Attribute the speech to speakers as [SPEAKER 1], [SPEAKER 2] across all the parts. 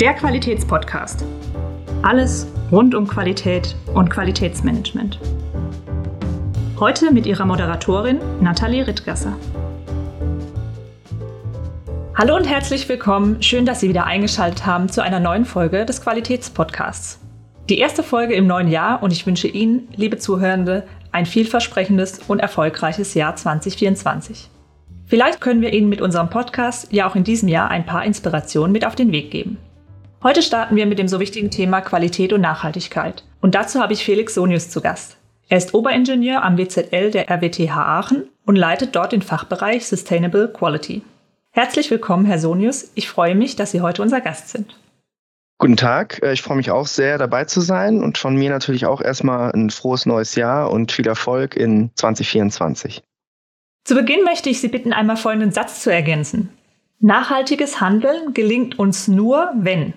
[SPEAKER 1] Der Qualitätspodcast. Alles rund um Qualität und Qualitätsmanagement. Heute mit ihrer Moderatorin Nathalie Rittgasser. Hallo und herzlich willkommen. Schön, dass Sie wieder eingeschaltet haben zu einer neuen Folge des Qualitätspodcasts. Die erste Folge im neuen Jahr und ich wünsche Ihnen, liebe Zuhörende, ein vielversprechendes und erfolgreiches Jahr 2024. Vielleicht können wir Ihnen mit unserem Podcast ja auch in diesem Jahr ein paar Inspirationen mit auf den Weg geben. Heute starten wir mit dem so wichtigen Thema Qualität und Nachhaltigkeit. Und dazu habe ich Felix Sonius zu Gast. Er ist Oberingenieur am WZL der RWTH Aachen und leitet dort den Fachbereich Sustainable Quality. Herzlich willkommen, Herr Sonius. Ich freue mich, dass Sie heute unser Gast sind.
[SPEAKER 2] Guten Tag, äh, ich freue mich auch sehr dabei zu sein und von mir natürlich auch erstmal ein frohes neues Jahr und viel Erfolg in 2024.
[SPEAKER 1] Zu Beginn möchte ich Sie bitten, einmal folgenden Satz zu ergänzen. Nachhaltiges Handeln gelingt uns nur, wenn.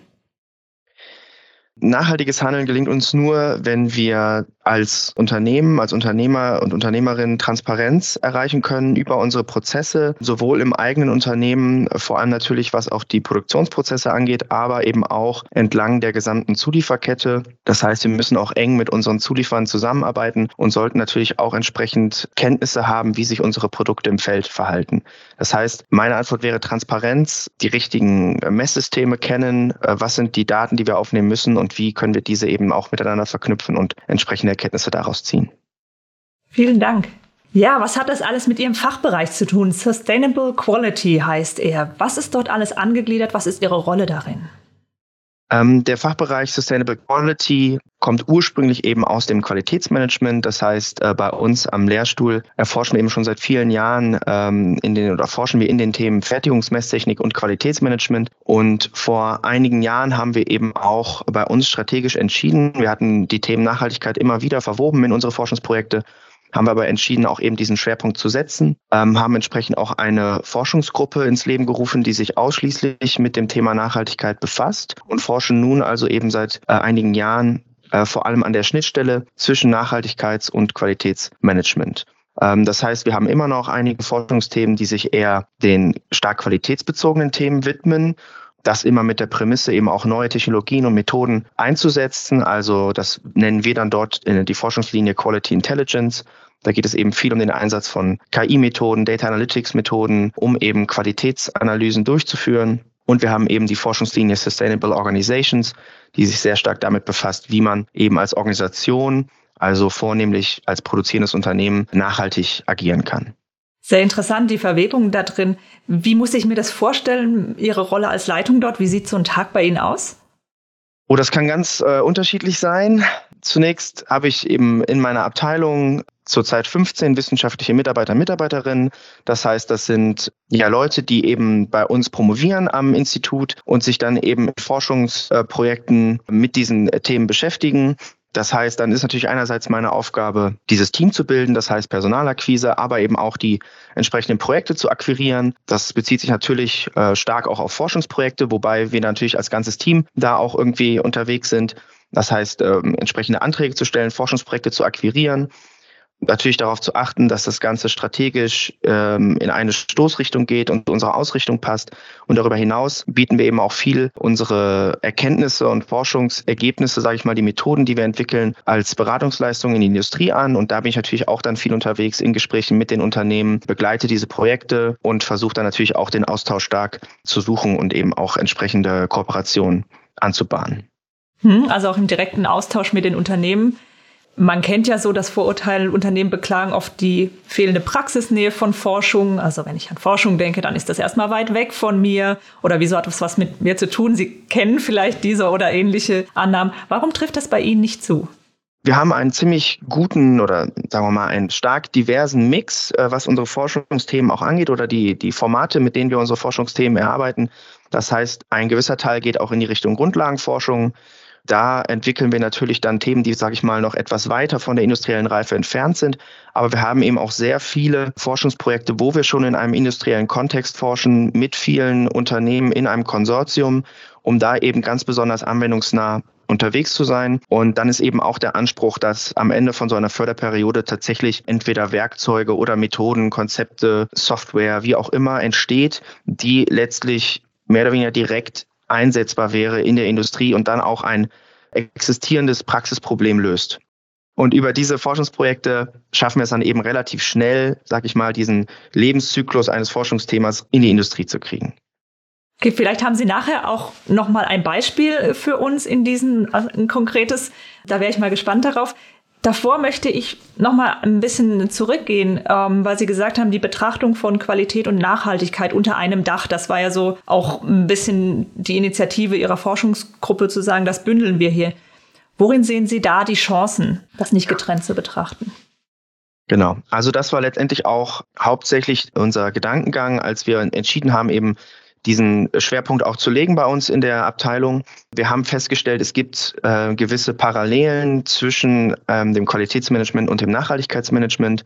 [SPEAKER 2] Nachhaltiges Handeln gelingt uns nur, wenn wir als Unternehmen, als Unternehmer und Unternehmerinnen Transparenz erreichen können über unsere Prozesse, sowohl im eigenen Unternehmen, vor allem natürlich was auch die Produktionsprozesse angeht, aber eben auch entlang der gesamten Zulieferkette. Das heißt, wir müssen auch eng mit unseren Zulieferern zusammenarbeiten und sollten natürlich auch entsprechend Kenntnisse haben, wie sich unsere Produkte im Feld verhalten. Das heißt, meine Antwort wäre Transparenz, die richtigen Messsysteme kennen, äh, was sind die Daten, die wir aufnehmen müssen und wie können wir diese eben auch miteinander verknüpfen und entsprechende Erkenntnisse daraus ziehen.
[SPEAKER 1] Vielen Dank. Ja, was hat das alles mit Ihrem Fachbereich zu tun? Sustainable Quality heißt er. Was ist dort alles angegliedert? Was ist Ihre Rolle darin?
[SPEAKER 2] Ähm, der Fachbereich Sustainable Quality kommt ursprünglich eben aus dem Qualitätsmanagement. Das heißt, äh, bei uns am Lehrstuhl erforschen wir eben schon seit vielen Jahren ähm, in den oder forschen wir in den Themen Fertigungsmesstechnik und Qualitätsmanagement. Und vor einigen Jahren haben wir eben auch bei uns strategisch entschieden. Wir hatten die Themen Nachhaltigkeit immer wieder verwoben in unsere Forschungsprojekte haben wir aber entschieden, auch eben diesen Schwerpunkt zu setzen, ähm, haben entsprechend auch eine Forschungsgruppe ins Leben gerufen, die sich ausschließlich mit dem Thema Nachhaltigkeit befasst und forschen nun also eben seit äh, einigen Jahren äh, vor allem an der Schnittstelle zwischen Nachhaltigkeits- und Qualitätsmanagement. Ähm, das heißt, wir haben immer noch einige Forschungsthemen, die sich eher den stark qualitätsbezogenen Themen widmen das immer mit der Prämisse, eben auch neue Technologien und Methoden einzusetzen. Also das nennen wir dann dort die Forschungslinie Quality Intelligence. Da geht es eben viel um den Einsatz von KI-Methoden, Data Analytics-Methoden, um eben Qualitätsanalysen durchzuführen. Und wir haben eben die Forschungslinie Sustainable Organizations, die sich sehr stark damit befasst, wie man eben als Organisation, also vornehmlich als produzierendes Unternehmen, nachhaltig agieren kann.
[SPEAKER 1] Sehr interessant, die Verwebung da drin. Wie muss ich mir das vorstellen, Ihre Rolle als Leitung dort? Wie sieht so ein Tag bei Ihnen aus?
[SPEAKER 2] Oh, das kann ganz äh, unterschiedlich sein. Zunächst habe ich eben in meiner Abteilung zurzeit 15 wissenschaftliche Mitarbeiter Mitarbeiterinnen. Das heißt, das sind ja Leute, die eben bei uns promovieren am Institut und sich dann eben in Forschungsprojekten mit diesen Themen beschäftigen. Das heißt, dann ist natürlich einerseits meine Aufgabe, dieses Team zu bilden, das heißt Personalakquise, aber eben auch die entsprechenden Projekte zu akquirieren. Das bezieht sich natürlich äh, stark auch auf Forschungsprojekte, wobei wir natürlich als ganzes Team da auch irgendwie unterwegs sind. Das heißt, ähm, entsprechende Anträge zu stellen, Forschungsprojekte zu akquirieren, natürlich darauf zu achten, dass das Ganze strategisch ähm, in eine Stoßrichtung geht und unsere Ausrichtung passt. Und darüber hinaus bieten wir eben auch viel unsere Erkenntnisse und Forschungsergebnisse, sage ich mal, die Methoden, die wir entwickeln, als Beratungsleistung in die Industrie an. Und da bin ich natürlich auch dann viel unterwegs in Gesprächen mit den Unternehmen, begleite diese Projekte und versuche dann natürlich auch den Austausch stark zu suchen und eben auch entsprechende Kooperationen anzubahnen.
[SPEAKER 1] Hm, also auch im direkten Austausch mit den Unternehmen man kennt ja so das Vorurteil, Unternehmen beklagen oft die fehlende Praxisnähe von Forschung. Also wenn ich an Forschung denke, dann ist das erstmal weit weg von mir. Oder wieso hat das was mit mir zu tun? Sie kennen vielleicht diese oder ähnliche Annahmen. Warum trifft das bei Ihnen nicht zu?
[SPEAKER 2] Wir haben einen ziemlich guten oder sagen wir mal einen stark diversen Mix, äh, was unsere Forschungsthemen auch angeht oder die, die Formate, mit denen wir unsere Forschungsthemen erarbeiten. Das heißt, ein gewisser Teil geht auch in die Richtung Grundlagenforschung. Da entwickeln wir natürlich dann Themen, die, sage ich mal, noch etwas weiter von der industriellen Reife entfernt sind. Aber wir haben eben auch sehr viele Forschungsprojekte, wo wir schon in einem industriellen Kontext forschen, mit vielen Unternehmen in einem Konsortium, um da eben ganz besonders anwendungsnah unterwegs zu sein. Und dann ist eben auch der Anspruch, dass am Ende von so einer Förderperiode tatsächlich entweder Werkzeuge oder Methoden, Konzepte, Software, wie auch immer entsteht, die letztlich mehr oder weniger direkt einsetzbar wäre in der Industrie und dann auch ein existierendes Praxisproblem löst. Und über diese Forschungsprojekte schaffen wir es dann eben relativ schnell, sag ich mal, diesen Lebenszyklus eines Forschungsthemas in die Industrie zu kriegen.
[SPEAKER 1] Okay, vielleicht haben Sie nachher auch noch mal ein Beispiel für uns in diesem also ein konkretes. Da wäre ich mal gespannt darauf. Davor möchte ich noch mal ein bisschen zurückgehen, ähm, weil Sie gesagt haben, die Betrachtung von Qualität und Nachhaltigkeit unter einem Dach. Das war ja so auch ein bisschen die Initiative Ihrer Forschungsgruppe zu sagen, das bündeln wir hier. Worin sehen Sie da die Chancen, das nicht getrennt zu betrachten?
[SPEAKER 2] Genau. Also das war letztendlich auch hauptsächlich unser Gedankengang, als wir entschieden haben, eben diesen Schwerpunkt auch zu legen bei uns in der Abteilung. Wir haben festgestellt, es gibt äh, gewisse Parallelen zwischen ähm, dem Qualitätsmanagement und dem Nachhaltigkeitsmanagement.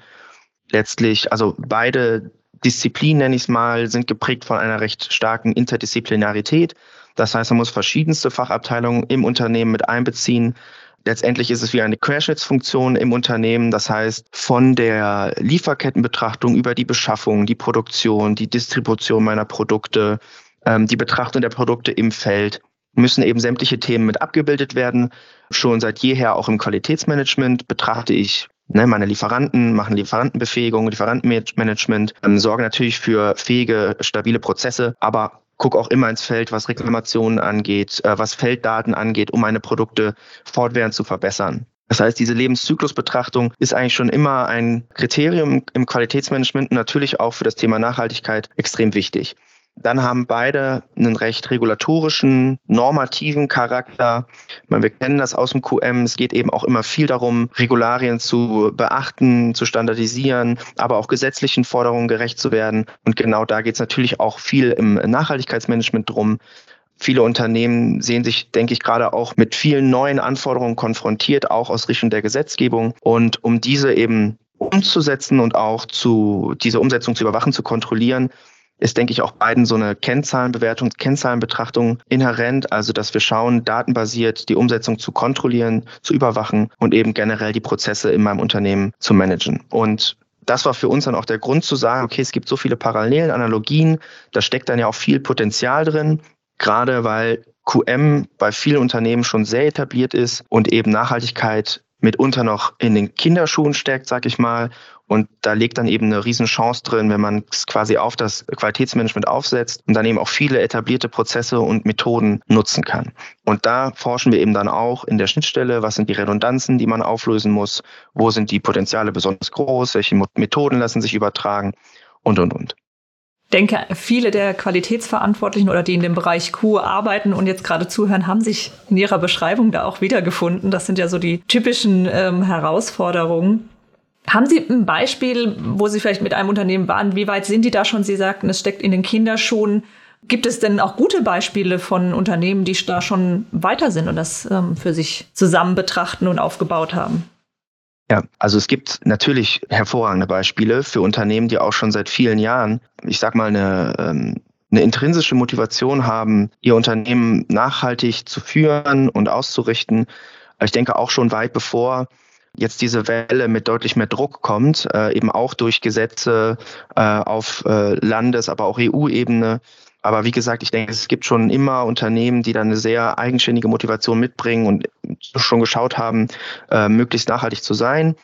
[SPEAKER 2] Letztlich, also beide Disziplinen, nenne ich es mal, sind geprägt von einer recht starken Interdisziplinarität. Das heißt, man muss verschiedenste Fachabteilungen im Unternehmen mit einbeziehen. Letztendlich ist es wie eine Querschnittsfunktion im Unternehmen. Das heißt, von der Lieferkettenbetrachtung über die Beschaffung, die Produktion, die Distribution meiner Produkte, ähm, die Betrachtung der Produkte im Feld, müssen eben sämtliche Themen mit abgebildet werden. Schon seit jeher auch im Qualitätsmanagement betrachte ich ne, meine Lieferanten, machen Lieferantenbefähigung, Lieferantenmanagement, ähm, sorgen natürlich für fähige, stabile Prozesse, aber gucke auch immer ins Feld, was Reklamationen angeht, äh, was Felddaten angeht, um meine Produkte fortwährend zu verbessern. Das heißt, diese Lebenszyklusbetrachtung ist eigentlich schon immer ein Kriterium im Qualitätsmanagement und natürlich auch für das Thema Nachhaltigkeit extrem wichtig. Dann haben beide einen recht regulatorischen, normativen Charakter. Meine, wir kennen das aus dem QM. Es geht eben auch immer viel darum, Regularien zu beachten, zu standardisieren, aber auch gesetzlichen Forderungen gerecht zu werden. Und genau da geht es natürlich auch viel im Nachhaltigkeitsmanagement drum. Viele Unternehmen sehen sich, denke ich, gerade auch mit vielen neuen Anforderungen konfrontiert, auch aus Richtung der Gesetzgebung. Und um diese eben umzusetzen und auch zu, diese Umsetzung zu überwachen, zu kontrollieren, ist, denke ich, auch beiden so eine Kennzahlenbewertung, Kennzahlenbetrachtung inhärent, also dass wir schauen, datenbasiert die Umsetzung zu kontrollieren, zu überwachen und eben generell die Prozesse in meinem Unternehmen zu managen. Und das war für uns dann auch der Grund zu sagen, okay, es gibt so viele Parallelen, Analogien, da steckt dann ja auch viel Potenzial drin, gerade weil QM bei vielen Unternehmen schon sehr etabliert ist und eben Nachhaltigkeit mitunter noch in den Kinderschuhen steckt, sag ich mal, und da liegt dann eben eine Riesenchance drin, wenn man es quasi auf das Qualitätsmanagement aufsetzt und dann eben auch viele etablierte Prozesse und Methoden nutzen kann. Und da forschen wir eben dann auch in der Schnittstelle, was sind die Redundanzen, die man auflösen muss, wo sind die Potenziale besonders groß, welche Methoden lassen sich übertragen und, und, und
[SPEAKER 1] denke, viele der Qualitätsverantwortlichen oder die in dem Bereich Q arbeiten und jetzt gerade zuhören, haben sich in ihrer Beschreibung da auch wiedergefunden. Das sind ja so die typischen ähm, Herausforderungen. Haben Sie ein Beispiel, wo Sie vielleicht mit einem Unternehmen waren? Wie weit sind die da schon? Sie sagten, es steckt in den Kinderschuhen. Gibt es denn auch gute Beispiele von Unternehmen, die da schon weiter sind und das ähm, für sich zusammen betrachten und aufgebaut haben?
[SPEAKER 2] Ja, also es gibt natürlich hervorragende Beispiele für Unternehmen, die auch schon seit vielen Jahren, ich sag mal, eine, ähm, eine intrinsische Motivation haben, ihr Unternehmen nachhaltig zu führen und auszurichten. Ich denke auch schon weit bevor jetzt diese Welle mit deutlich mehr Druck kommt, äh, eben auch durch Gesetze äh, auf äh, Landes-, aber auch EU-Ebene. Aber wie gesagt, ich denke, es gibt schon immer Unternehmen, die dann eine sehr eigenständige Motivation mitbringen und schon geschaut haben, äh, möglichst nachhaltig zu sein.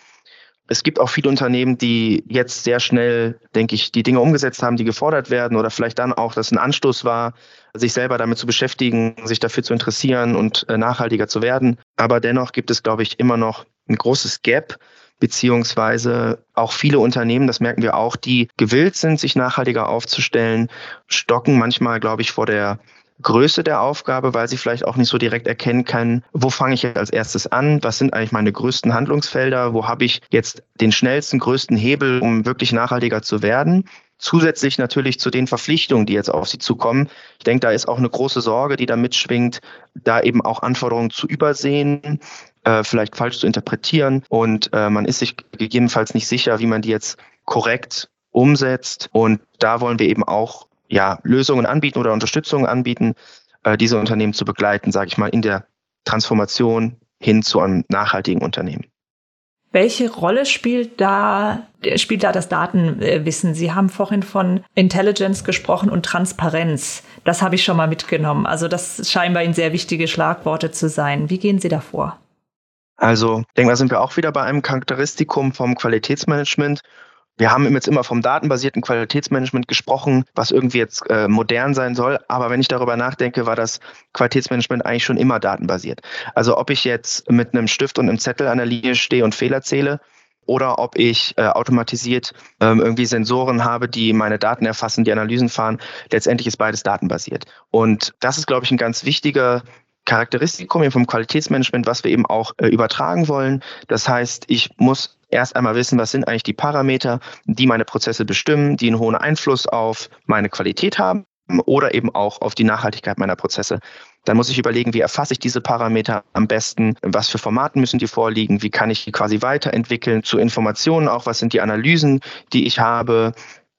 [SPEAKER 2] Es gibt auch viele Unternehmen, die jetzt sehr schnell, denke ich, die Dinge umgesetzt haben, die gefordert werden oder vielleicht dann auch, dass ein Anstoß war, sich selber damit zu beschäftigen, sich dafür zu interessieren und äh, nachhaltiger zu werden. Aber dennoch gibt es, glaube ich, immer noch ein großes Gap, beziehungsweise auch viele Unternehmen, das merken wir auch, die gewillt sind, sich nachhaltiger aufzustellen, stocken manchmal, glaube ich, vor der Größe der Aufgabe, weil sie vielleicht auch nicht so direkt erkennen kann, wo fange ich als erstes an, was sind eigentlich meine größten Handlungsfelder, wo habe ich jetzt den schnellsten, größten Hebel, um wirklich nachhaltiger zu werden. Zusätzlich natürlich zu den Verpflichtungen, die jetzt auf sie zukommen. Ich denke, da ist auch eine große Sorge, die da mitschwingt, da eben auch Anforderungen zu übersehen, äh, vielleicht falsch zu interpretieren und äh, man ist sich gegebenenfalls nicht sicher, wie man die jetzt korrekt umsetzt. Und da wollen wir eben auch ja, Lösungen anbieten oder Unterstützung anbieten, äh, diese Unternehmen zu begleiten, sage ich mal, in der Transformation hin zu einem nachhaltigen Unternehmen.
[SPEAKER 1] Welche Rolle spielt da, spielt da das Datenwissen? Sie haben vorhin von Intelligence gesprochen und Transparenz. Das habe ich schon mal mitgenommen. Also das scheinen bei Ihnen sehr wichtige Schlagworte zu sein. Wie gehen Sie davor?
[SPEAKER 2] Also, ich denke, da sind wir auch wieder bei einem Charakteristikum vom Qualitätsmanagement. Wir haben jetzt immer vom datenbasierten Qualitätsmanagement gesprochen, was irgendwie jetzt äh, modern sein soll. Aber wenn ich darüber nachdenke, war das Qualitätsmanagement eigentlich schon immer datenbasiert. Also ob ich jetzt mit einem Stift und einem Zettel an der Linie stehe und Fehler zähle, oder ob ich äh, automatisiert ähm, irgendwie Sensoren habe, die meine Daten erfassen, die Analysen fahren. Letztendlich ist beides datenbasiert. Und das ist, glaube ich, ein ganz wichtiger Charakteristikum vom Qualitätsmanagement, was wir eben auch äh, übertragen wollen. Das heißt, ich muss erst einmal wissen, was sind eigentlich die Parameter, die meine Prozesse bestimmen, die einen hohen Einfluss auf meine Qualität haben oder eben auch auf die Nachhaltigkeit meiner Prozesse. Dann muss ich überlegen, wie erfasse ich diese Parameter am besten, was für Formaten müssen die vorliegen, wie kann ich die quasi weiterentwickeln zu Informationen auch, was sind die Analysen, die ich habe,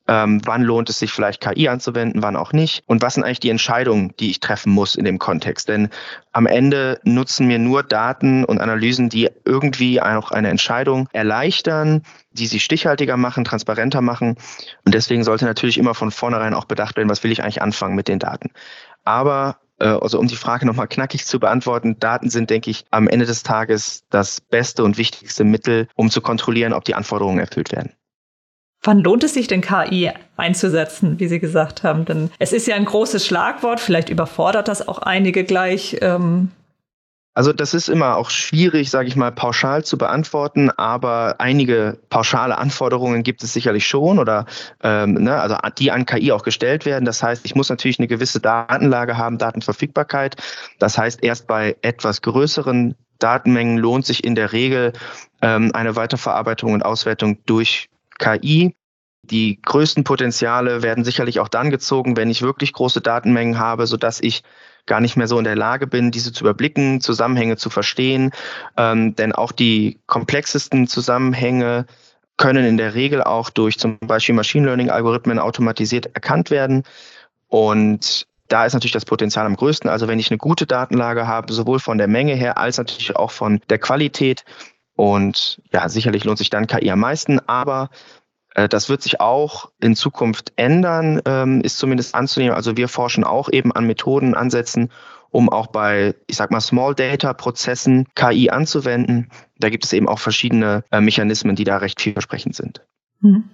[SPEAKER 2] ähm, wann lohnt es sich vielleicht KI anzuwenden, wann auch nicht und was sind eigentlich die Entscheidungen, die ich treffen muss in dem Kontext. Denn am Ende nutzen mir nur Daten und Analysen, die irgendwie auch eine Entscheidung erleichtern, die sie stichhaltiger machen, transparenter machen. Und deswegen sollte natürlich immer von vornherein auch bedacht werden, was will ich eigentlich anfangen mit den Daten. Aber äh, also um die Frage nochmal knackig zu beantworten, Daten sind, denke ich, am Ende des Tages das beste und wichtigste Mittel, um zu kontrollieren, ob die Anforderungen erfüllt werden.
[SPEAKER 1] Wann lohnt es sich denn KI einzusetzen, wie Sie gesagt haben? Denn es ist ja ein großes Schlagwort, vielleicht überfordert das auch einige gleich. Ähm
[SPEAKER 2] also das ist immer auch schwierig, sage ich mal, pauschal zu beantworten, aber einige pauschale Anforderungen gibt es sicherlich schon oder ähm, ne, also die an KI auch gestellt werden. Das heißt, ich muss natürlich eine gewisse Datenlage haben, Datenverfügbarkeit. Das heißt, erst bei etwas größeren Datenmengen lohnt sich in der Regel ähm, eine Weiterverarbeitung und Auswertung durch KI. Die größten Potenziale werden sicherlich auch dann gezogen, wenn ich wirklich große Datenmengen habe, sodass ich gar nicht mehr so in der Lage bin, diese zu überblicken, Zusammenhänge zu verstehen. Ähm, denn auch die komplexesten Zusammenhänge können in der Regel auch durch zum Beispiel Machine Learning-Algorithmen automatisiert erkannt werden. Und da ist natürlich das Potenzial am größten. Also wenn ich eine gute Datenlage habe, sowohl von der Menge her als natürlich auch von der Qualität, und ja, sicherlich lohnt sich dann KI am meisten, aber äh, das wird sich auch in Zukunft ändern, ähm, ist zumindest anzunehmen. Also wir forschen auch eben an Methoden, Ansätzen, um auch bei, ich sag mal, Small Data Prozessen KI anzuwenden. Da gibt es eben auch verschiedene äh, Mechanismen, die da recht vielversprechend sind.
[SPEAKER 1] Hm.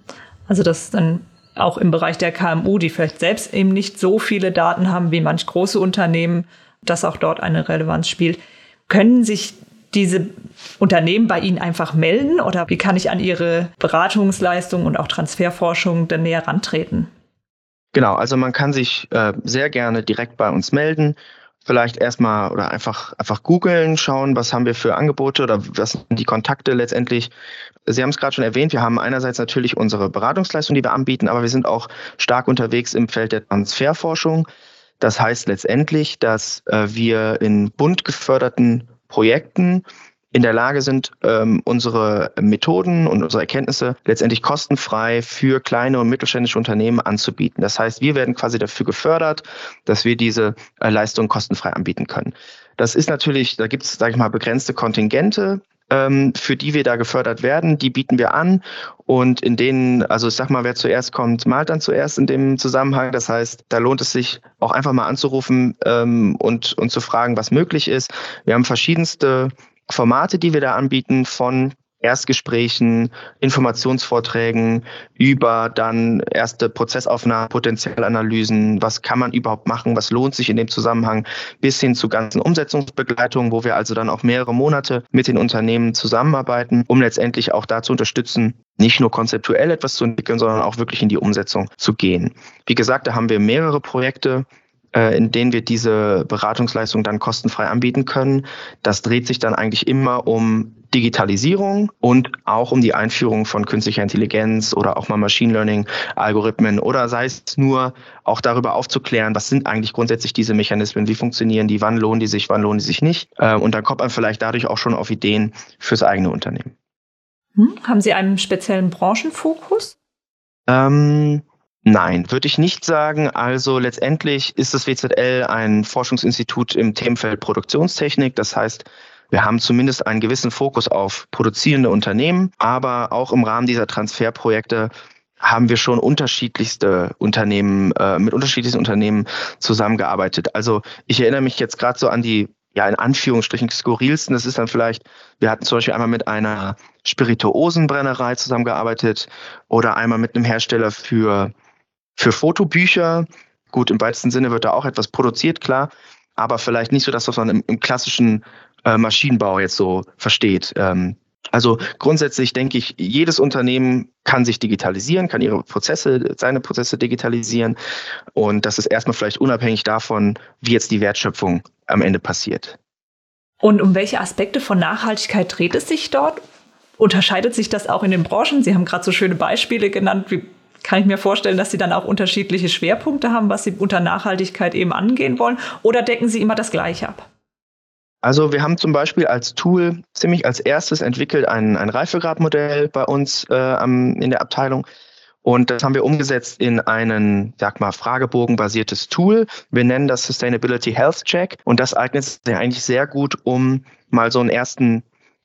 [SPEAKER 1] Also das ist dann auch im Bereich der KMU, die vielleicht selbst eben nicht so viele Daten haben wie manch große Unternehmen, dass auch dort eine Relevanz spielt. Können sich diese Unternehmen bei Ihnen einfach melden oder wie kann ich an Ihre Beratungsleistung und auch Transferforschung denn näher rantreten?
[SPEAKER 2] Genau, also man kann sich äh, sehr gerne direkt bei uns melden. Vielleicht erstmal oder einfach, einfach googeln, schauen, was haben wir für Angebote oder was sind die Kontakte letztendlich. Sie haben es gerade schon erwähnt, wir haben einerseits natürlich unsere Beratungsleistung, die wir anbieten, aber wir sind auch stark unterwegs im Feld der Transferforschung. Das heißt letztendlich, dass äh, wir in bunt geförderten Projekten in der Lage sind, ähm, unsere Methoden und unsere Erkenntnisse letztendlich kostenfrei für kleine und mittelständische Unternehmen anzubieten. Das heißt, wir werden quasi dafür gefördert, dass wir diese äh, Leistung kostenfrei anbieten können. Das ist natürlich, da gibt es, sage ich mal, begrenzte Kontingente, ähm, für die wir da gefördert werden, die bieten wir an. Und in denen, also ich sag mal, wer zuerst kommt, malt dann zuerst in dem Zusammenhang. Das heißt, da lohnt es sich auch einfach mal anzurufen ähm, und, und zu fragen, was möglich ist. Wir haben verschiedenste Formate, die wir da anbieten, von Erstgesprächen, Informationsvorträgen über dann erste Prozessaufnahmen, Potenzialanalysen, was kann man überhaupt machen, was lohnt sich in dem Zusammenhang, bis hin zu ganzen Umsetzungsbegleitungen, wo wir also dann auch mehrere Monate mit den Unternehmen zusammenarbeiten, um letztendlich auch da zu unterstützen, nicht nur konzeptuell etwas zu entwickeln, sondern auch wirklich in die Umsetzung zu gehen. Wie gesagt, da haben wir mehrere Projekte, äh, in denen wir diese Beratungsleistung dann kostenfrei anbieten können. Das dreht sich dann eigentlich immer um Digitalisierung und auch um die Einführung von künstlicher Intelligenz oder auch mal Machine Learning Algorithmen oder sei es nur auch darüber aufzuklären, was sind eigentlich grundsätzlich diese Mechanismen, wie funktionieren die, wann lohnen die sich, wann lohnen die sich nicht. Äh, und dann kommt man vielleicht dadurch auch schon auf Ideen fürs eigene Unternehmen.
[SPEAKER 1] Hm? Haben Sie einen speziellen Branchenfokus?
[SPEAKER 2] Ähm, Nein, würde ich nicht sagen. Also letztendlich ist das WZL ein Forschungsinstitut im Themenfeld Produktionstechnik. Das heißt, Wir haben zumindest einen gewissen Fokus auf produzierende Unternehmen, aber auch im Rahmen dieser Transferprojekte haben wir schon unterschiedlichste Unternehmen, äh, mit unterschiedlichsten Unternehmen zusammengearbeitet. Also ich erinnere mich jetzt gerade so an die ja, in Anführungsstrichen skurrilsten. Das ist dann vielleicht, wir hatten zum Beispiel einmal mit einer Spirituosenbrennerei zusammengearbeitet oder einmal mit einem Hersteller für, für Fotobücher. Gut, im weitesten Sinne wird da auch etwas produziert, klar, aber vielleicht nicht so das, was man im, im klassischen äh, Maschinenbau jetzt so versteht. Ähm, also grundsätzlich denke ich, jedes Unternehmen kann sich digitalisieren, kann ihre Prozesse, seine Prozesse digitalisieren. Und das ist erstmal vielleicht unabhängig davon, wie jetzt die Wertschöpfung am Ende passiert.
[SPEAKER 1] Und um welche Aspekte von Nachhaltigkeit dreht es sich dort? Unterscheidet sich das auch in den Branchen? Sie haben gerade so schöne Beispiele genannt. Wie kann ich mir vorstellen, dass Sie dann auch unterschiedliche Schwerpunkte haben, was Sie unter Nachhaltigkeit eben angehen wollen? Oder decken Sie immer das Gleiche ab?
[SPEAKER 2] Also wir haben zum Beispiel als Tool ziemlich als erstes entwickelt ein, ein Reifegradmodell bei uns äh, am, in der Abteilung. Und das haben wir umgesetzt in einen, sag mal, Fragebogen-basiertes Tool. Wir nennen das Sustainability Health Check. Und das eignet sich eigentlich sehr gut, um mal so einen ersten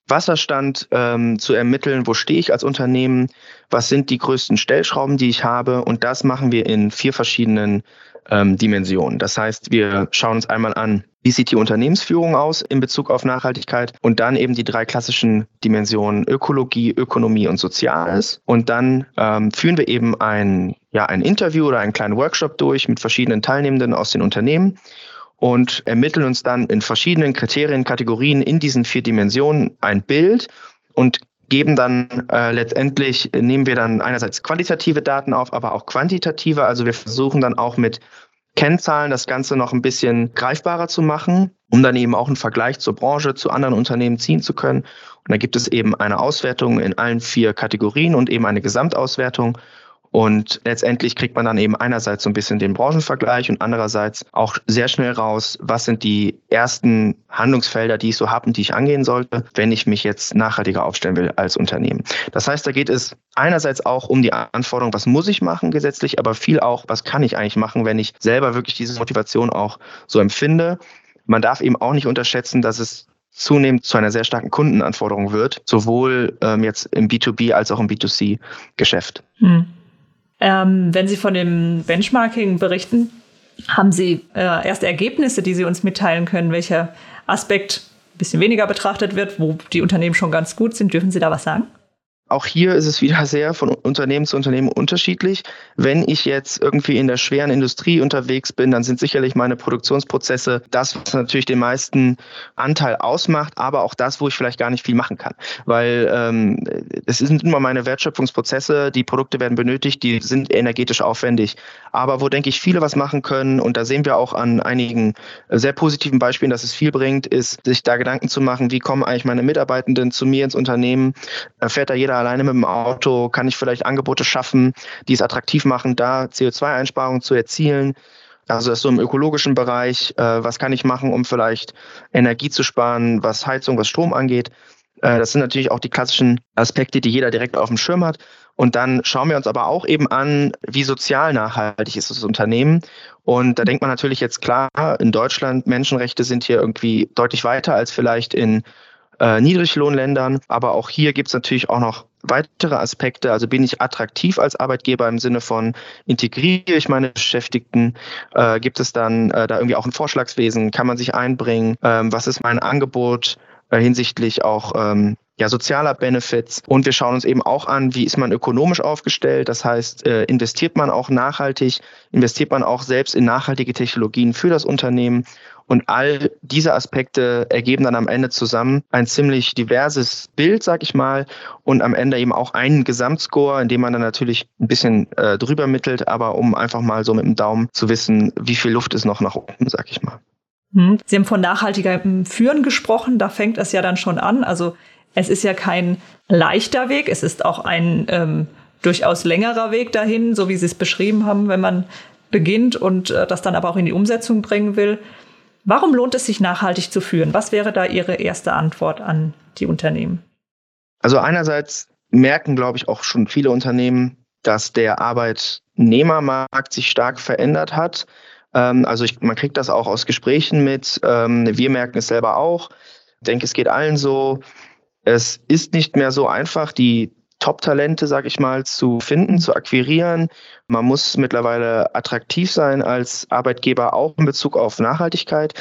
[SPEAKER 2] Wasserstand ähm, zu ermitteln, wo stehe ich als Unternehmen, was sind die größten Stellschrauben, die ich habe. Und das machen wir in vier verschiedenen ähm, Dimensionen. Das heißt, wir schauen uns einmal an, wie sieht die Unternehmensführung aus in Bezug auf Nachhaltigkeit und dann eben die drei klassischen Dimensionen Ökologie, Ökonomie und Soziales. Und dann ähm, führen wir eben ein, ja, ein Interview oder einen kleinen Workshop durch mit verschiedenen Teilnehmenden aus den Unternehmen und ermitteln uns dann in verschiedenen Kriterien, Kategorien in diesen vier Dimensionen ein Bild und geben dann äh, letztendlich, nehmen wir dann einerseits qualitative Daten auf, aber auch quantitative. Also wir versuchen dann auch mit Kennzahlen das Ganze noch ein bisschen greifbarer zu machen, um dann eben auch einen Vergleich zur Branche, zu anderen Unternehmen ziehen zu können. Und da gibt es eben eine Auswertung in allen vier Kategorien und eben eine Gesamtauswertung. Und letztendlich kriegt man dann eben einerseits so ein bisschen den Branchenvergleich und andererseits auch sehr schnell raus, was sind die ersten Handlungsfelder, die ich so habe und die ich angehen sollte, wenn ich mich jetzt nachhaltiger aufstellen will als Unternehmen. Das heißt, da geht es einerseits auch um die Anforderung, was muss ich machen gesetzlich, aber viel auch, was kann ich eigentlich machen, wenn ich selber wirklich diese Motivation auch so empfinde. Man darf eben auch nicht unterschätzen, dass es zunehmend zu einer sehr starken Kundenanforderung wird, sowohl ähm, jetzt im B2B als auch im B2C-Geschäft. Hm.
[SPEAKER 1] Ähm, wenn Sie von dem Benchmarking berichten, haben Sie äh, erste Ergebnisse, die Sie uns mitteilen können, welcher Aspekt ein bisschen weniger betrachtet wird, wo die Unternehmen schon ganz gut sind? Dürfen Sie da was sagen?
[SPEAKER 2] Auch hier ist es wieder sehr von Unternehmen zu Unternehmen unterschiedlich. Wenn ich jetzt irgendwie in der schweren Industrie unterwegs bin, dann sind sicherlich meine Produktionsprozesse das, was natürlich den meisten Anteil ausmacht, aber auch das, wo ich vielleicht gar nicht viel machen kann. Weil ähm, es sind immer meine Wertschöpfungsprozesse, die Produkte werden benötigt, die sind energetisch aufwendig. Aber wo, denke ich, viele was machen können, und da sehen wir auch an einigen sehr positiven Beispielen, dass es viel bringt, ist, sich da Gedanken zu machen, wie kommen eigentlich meine Mitarbeitenden zu mir ins Unternehmen? Fährt da jeder alleine mit dem Auto, kann ich vielleicht Angebote schaffen, die es attraktiv machen, da CO2-Einsparungen zu erzielen. Also das ist so im ökologischen Bereich, äh, was kann ich machen, um vielleicht Energie zu sparen, was Heizung, was Strom angeht. Äh, das sind natürlich auch die klassischen Aspekte, die jeder direkt auf dem Schirm hat. Und dann schauen wir uns aber auch eben an, wie sozial nachhaltig ist das Unternehmen. Und da denkt man natürlich jetzt klar, in Deutschland Menschenrechte sind hier irgendwie deutlich weiter als vielleicht in äh, Niedriglohnländern. Aber auch hier gibt es natürlich auch noch weitere Aspekte. Also bin ich attraktiv als Arbeitgeber im Sinne von integriere ich meine Beschäftigten? Äh, gibt es dann äh, da irgendwie auch ein Vorschlagswesen? Kann man sich einbringen? Ähm, was ist mein Angebot äh, hinsichtlich auch ähm, ja, sozialer Benefits. Und wir schauen uns eben auch an, wie ist man ökonomisch aufgestellt. Das heißt, äh, investiert man auch nachhaltig, investiert man auch selbst in nachhaltige Technologien für das Unternehmen. Und all diese Aspekte ergeben dann am Ende zusammen ein ziemlich diverses Bild, sag ich mal, und am Ende eben auch einen Gesamtscore, in dem man dann natürlich ein bisschen äh, drüber mittelt, aber um einfach mal so mit dem Daumen zu wissen, wie viel Luft ist noch nach oben, sag ich mal.
[SPEAKER 1] Hm. Sie haben von nachhaltigem Führen gesprochen, da fängt es ja dann schon an. Also es ist ja kein leichter Weg, es ist auch ein ähm, durchaus längerer Weg dahin, so wie Sie es beschrieben haben, wenn man beginnt und äh, das dann aber auch in die Umsetzung bringen will. Warum lohnt es sich nachhaltig zu führen? Was wäre da Ihre erste Antwort an die Unternehmen?
[SPEAKER 2] Also einerseits merken, glaube ich, auch schon viele Unternehmen, dass der Arbeitnehmermarkt sich stark verändert hat. Ähm, also ich, man kriegt das auch aus Gesprächen mit. Ähm, wir merken es selber auch. Ich denke, es geht allen so. Es ist nicht mehr so einfach, die Top-Talente, sag ich mal, zu finden, zu akquirieren. Man muss mittlerweile attraktiv sein als Arbeitgeber, auch in Bezug auf Nachhaltigkeit.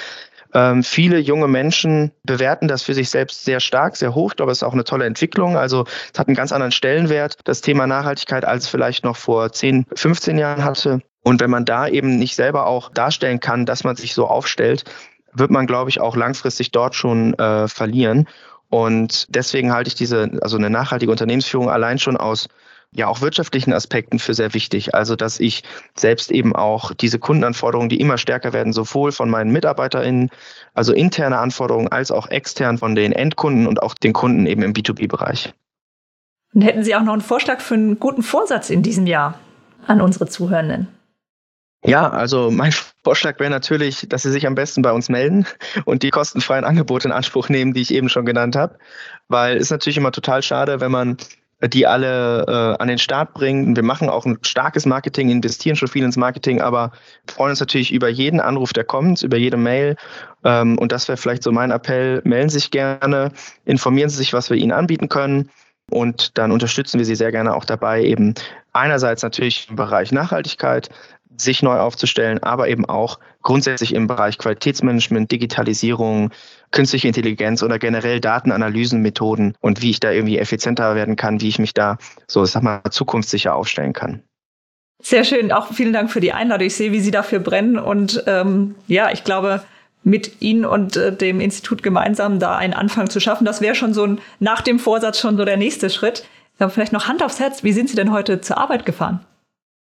[SPEAKER 2] Ähm, viele junge Menschen bewerten das für sich selbst sehr stark, sehr hoch. Ich glaube, es ist auch eine tolle Entwicklung. Also es hat einen ganz anderen Stellenwert, das Thema Nachhaltigkeit, als vielleicht noch vor 10, 15 Jahren hatte. Und wenn man da eben nicht selber auch darstellen kann, dass man sich so aufstellt, wird man, glaube ich, auch langfristig dort schon äh, verlieren. Und deswegen halte ich diese, also eine nachhaltige Unternehmensführung allein schon aus ja auch wirtschaftlichen Aspekten für sehr wichtig. Also dass ich selbst eben auch diese Kundenanforderungen, die immer stärker werden, sowohl von meinen MitarbeiterInnen, also interne Anforderungen, als auch extern von den Endkunden und auch den Kunden eben im B2B-Bereich.
[SPEAKER 1] Und hätten Sie auch noch einen Vorschlag für einen guten Vorsatz in diesem Jahr an unsere Zuhörenden?
[SPEAKER 2] Ja, also mein Vorschlag wäre natürlich, dass Sie sich am besten bei uns melden und die kostenfreien Angebote in Anspruch nehmen, die ich eben schon genannt habe. Weil es ist natürlich immer total schade, wenn man die alle äh, an den Start bringt. Wir machen auch ein starkes Marketing, investieren schon viel ins Marketing, aber freuen uns natürlich über jeden Anruf, der kommt, über jede Mail. Ähm, und das wäre vielleicht so mein Appell. Melden Sie sich gerne, informieren Sie sich, was wir Ihnen anbieten können. Und dann unterstützen wir Sie sehr gerne auch dabei, eben einerseits natürlich im Bereich Nachhaltigkeit, sich neu aufzustellen, aber eben auch grundsätzlich im Bereich Qualitätsmanagement, Digitalisierung, künstliche Intelligenz oder generell Datenanalysenmethoden und wie ich da irgendwie effizienter werden kann, wie ich mich da so, sag mal, zukunftssicher aufstellen kann.
[SPEAKER 1] Sehr schön. Auch vielen Dank für die Einladung. Ich sehe, wie Sie dafür brennen. Und ähm, ja, ich glaube, mit Ihnen und äh, dem Institut gemeinsam da einen Anfang zu schaffen, das wäre schon so ein, nach dem Vorsatz schon so der nächste Schritt. Aber vielleicht noch Hand aufs Herz. Wie sind Sie denn heute zur Arbeit gefahren?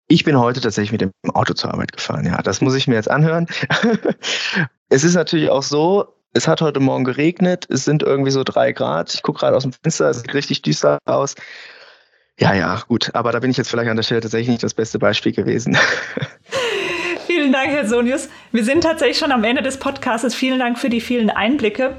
[SPEAKER 2] Ich bin heute tatsächlich mit dem Auto zur Arbeit gefahren. Ja, das muss ich mir jetzt anhören. es ist natürlich auch so, es hat heute Morgen geregnet, es sind irgendwie so drei Grad. Ich gucke gerade aus dem Fenster, es sieht richtig düster aus. Ja, ja, gut, aber da bin ich jetzt vielleicht an der Stelle tatsächlich nicht das beste Beispiel gewesen.
[SPEAKER 1] Vielen Dank, Herr Sonius. Wir sind tatsächlich schon am Ende des Podcasts. Vielen Dank für die vielen Einblicke.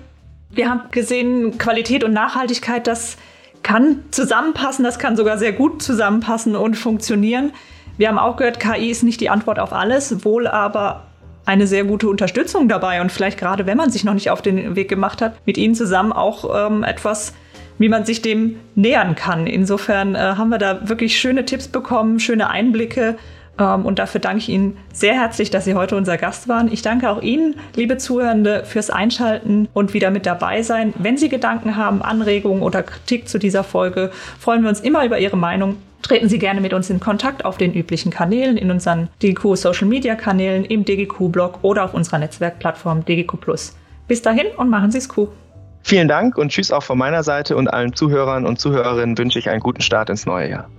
[SPEAKER 1] Wir haben gesehen, Qualität und Nachhaltigkeit, das kann zusammenpassen, das kann sogar sehr gut zusammenpassen und funktionieren. Wir haben auch gehört, KI ist nicht die Antwort auf alles, wohl aber eine sehr gute Unterstützung dabei und vielleicht gerade, wenn man sich noch nicht auf den Weg gemacht hat, mit Ihnen zusammen auch ähm, etwas, wie man sich dem nähern kann. Insofern äh, haben wir da wirklich schöne Tipps bekommen, schöne Einblicke. Ähm, und dafür danke ich Ihnen sehr herzlich, dass Sie heute unser Gast waren. Ich danke auch Ihnen, liebe Zuhörende, fürs Einschalten und wieder mit dabei sein. Wenn Sie Gedanken haben, Anregungen oder Kritik zu dieser Folge, freuen wir uns immer über Ihre Meinung Treten Sie gerne mit uns in Kontakt auf den üblichen Kanälen, in unseren DGQ Social Media Kanälen, im DGQ Blog oder auf unserer Netzwerkplattform DGQ. Bis dahin und machen Sie es cool.
[SPEAKER 2] Vielen Dank und tschüss auch von meiner Seite und allen Zuhörern und Zuhörerinnen wünsche ich einen guten Start ins neue Jahr.